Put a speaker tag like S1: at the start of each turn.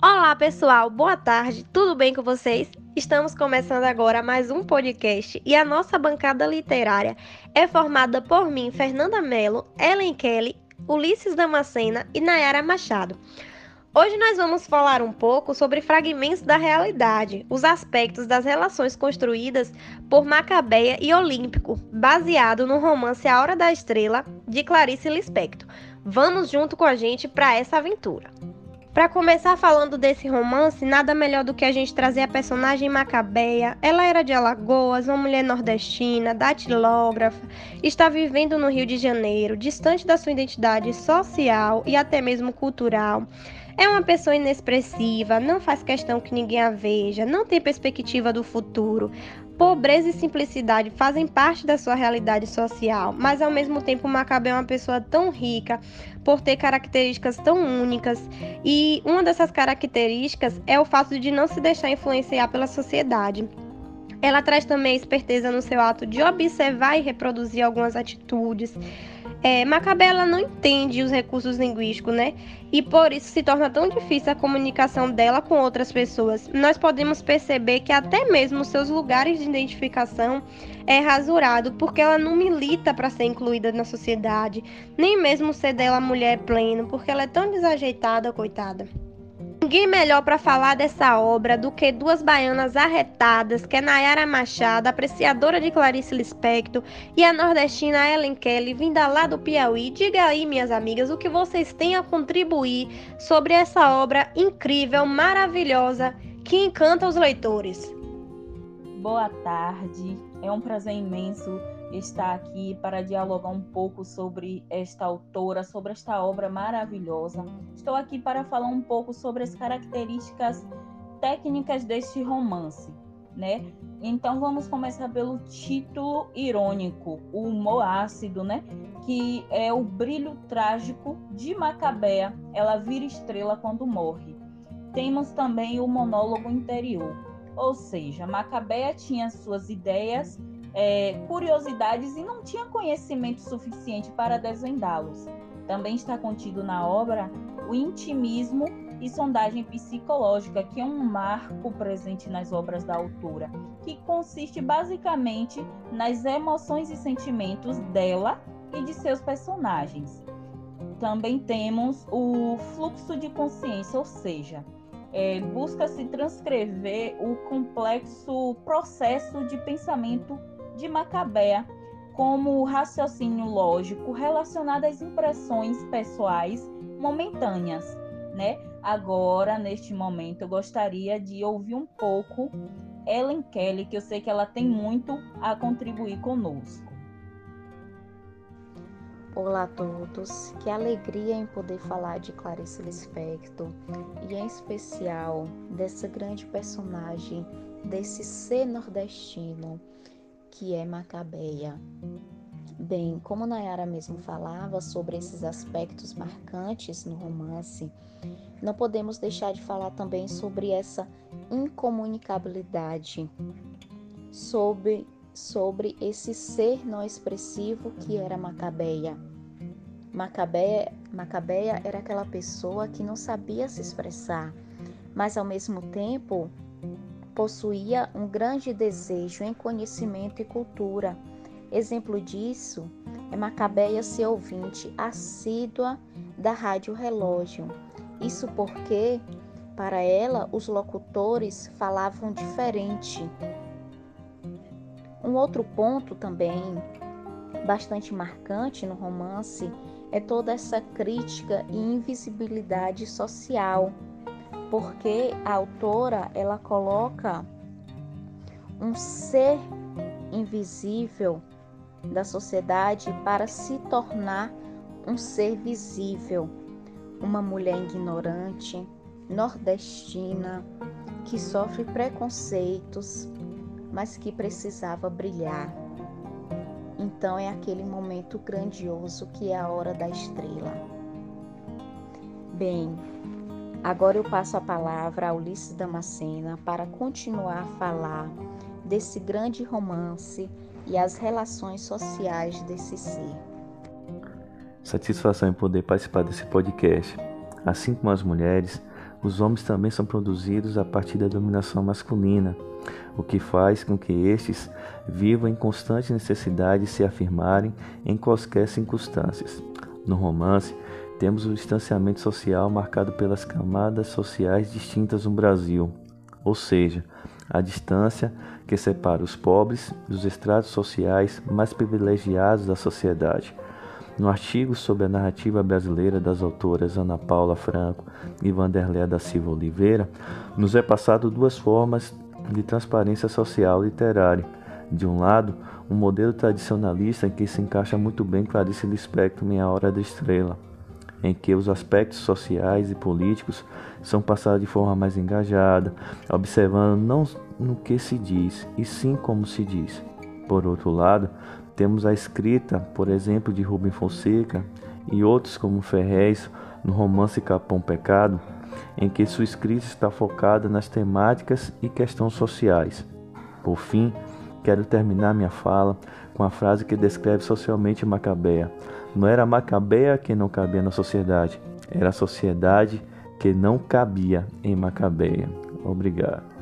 S1: Olá, pessoal, boa tarde, tudo bem com vocês? Estamos começando agora mais um podcast e a nossa bancada literária é formada por mim, Fernanda Mello, Ellen Kelly, Ulisses Damascena e Nayara Machado. Hoje nós vamos falar um pouco sobre fragmentos da realidade, os aspectos das relações construídas por Macabeia e Olímpico, baseado no romance A Hora da Estrela, de Clarice Lispector. Vamos junto com a gente para essa aventura. Para começar falando desse romance, nada melhor do que a gente trazer a personagem Macabeia. Ela era de Alagoas, uma mulher nordestina, datilógrafa, está vivendo no Rio de Janeiro, distante da sua identidade social e até mesmo cultural. É uma pessoa inexpressiva, não faz questão que ninguém a veja, não tem perspectiva do futuro. Pobreza e simplicidade fazem parte da sua realidade social, mas ao mesmo tempo Macabé é uma pessoa tão rica por ter características tão únicas, e uma dessas características é o fato de não se deixar influenciar pela sociedade. Ela traz também esperteza no seu ato de observar e reproduzir algumas atitudes. É, Macabela não entende os recursos linguísticos, né? E por isso se torna tão difícil a comunicação dela com outras pessoas. Nós podemos perceber que até mesmo seus lugares de identificação é rasurado, porque ela não milita para ser incluída na sociedade, nem mesmo ser dela mulher plena, porque ela é tão desajeitada, coitada. Ninguém melhor para falar dessa obra do que duas baianas arretadas, que é Nayara Machado, apreciadora de Clarice Lispector, e a nordestina Ellen Kelly, vinda lá do Piauí. Diga aí, minhas amigas, o que vocês têm a contribuir sobre essa obra incrível, maravilhosa, que encanta os leitores.
S2: Boa tarde, é um prazer imenso estar aqui para dialogar um pouco sobre esta autora, sobre esta obra maravilhosa. Estou aqui para falar um pouco sobre as características técnicas deste romance, né? Então vamos começar pelo título irônico, o humor ácido, né? Que é o brilho trágico de Macabea, ela vira estrela quando morre. Temos também o monólogo interior, ou seja, Macabea tinha suas ideias é, curiosidades e não tinha conhecimento suficiente para desvendá-los. Também está contido na obra o intimismo e sondagem psicológica, que é um marco presente nas obras da autora, que consiste basicamente nas emoções e sentimentos dela e de seus personagens. Também temos o fluxo de consciência, ou seja, é, busca-se transcrever o complexo processo de pensamento de Macabea como raciocínio lógico relacionado às impressões pessoais momentâneas, né? Agora, neste momento, eu gostaria de ouvir um pouco Ellen Kelly, que eu sei que ela tem muito a contribuir conosco.
S3: Olá a todos, que alegria em poder falar de Clarice Lispector e em especial dessa grande personagem, desse ser nordestino que é Macabeia. Bem, como Nayara mesmo falava sobre esses aspectos marcantes no romance, não podemos deixar de falar também sobre essa incomunicabilidade, sobre, sobre esse ser não expressivo que era Macabeia. Macabeia, Macabeia era aquela pessoa que não sabia se expressar, mas ao mesmo tempo possuía um grande desejo em conhecimento e cultura. Exemplo disso é Macabeia ser ouvinte assídua da Rádio Relógio. Isso porque, para ela, os locutores falavam diferente. Um outro ponto também bastante marcante no romance é toda essa crítica e invisibilidade social porque a autora ela coloca um ser invisível da sociedade para se tornar um ser visível, uma mulher ignorante, nordestina, que sofre preconceitos, mas que precisava brilhar. Então é aquele momento grandioso que é a hora da estrela. Bem, Agora eu passo a palavra a Ulisses Damascena para continuar a falar desse grande romance e as relações sociais desse ser.
S4: Satisfação em poder participar desse podcast. Assim como as mulheres, os homens também são produzidos a partir da dominação masculina, o que faz com que estes vivam em constante necessidade de se afirmarem em quaisquer circunstâncias. No romance, temos o distanciamento social marcado pelas camadas sociais distintas no Brasil, ou seja, a distância que separa os pobres dos estratos sociais mais privilegiados da sociedade. No artigo sobre a narrativa brasileira das autoras Ana Paula Franco e Vanderléa da Silva Oliveira, nos é passado duas formas de transparência social literária. De um lado, um modelo tradicionalista em que se encaixa muito bem Clarice Lispector em A Hora da Estrela, em que os aspectos sociais e políticos são passados de forma mais engajada, observando não no que se diz, e sim como se diz. Por outro lado, temos a escrita, por exemplo, de Rubem Fonseca e outros como Ferrez no romance Capão Pecado, em que sua escrita está focada nas temáticas e questões sociais. Por fim, quero terminar minha fala com a frase que descreve socialmente Macabeia. Não era Macabeia que não cabia na sociedade, era a sociedade que não cabia em Macabeia. Obrigado.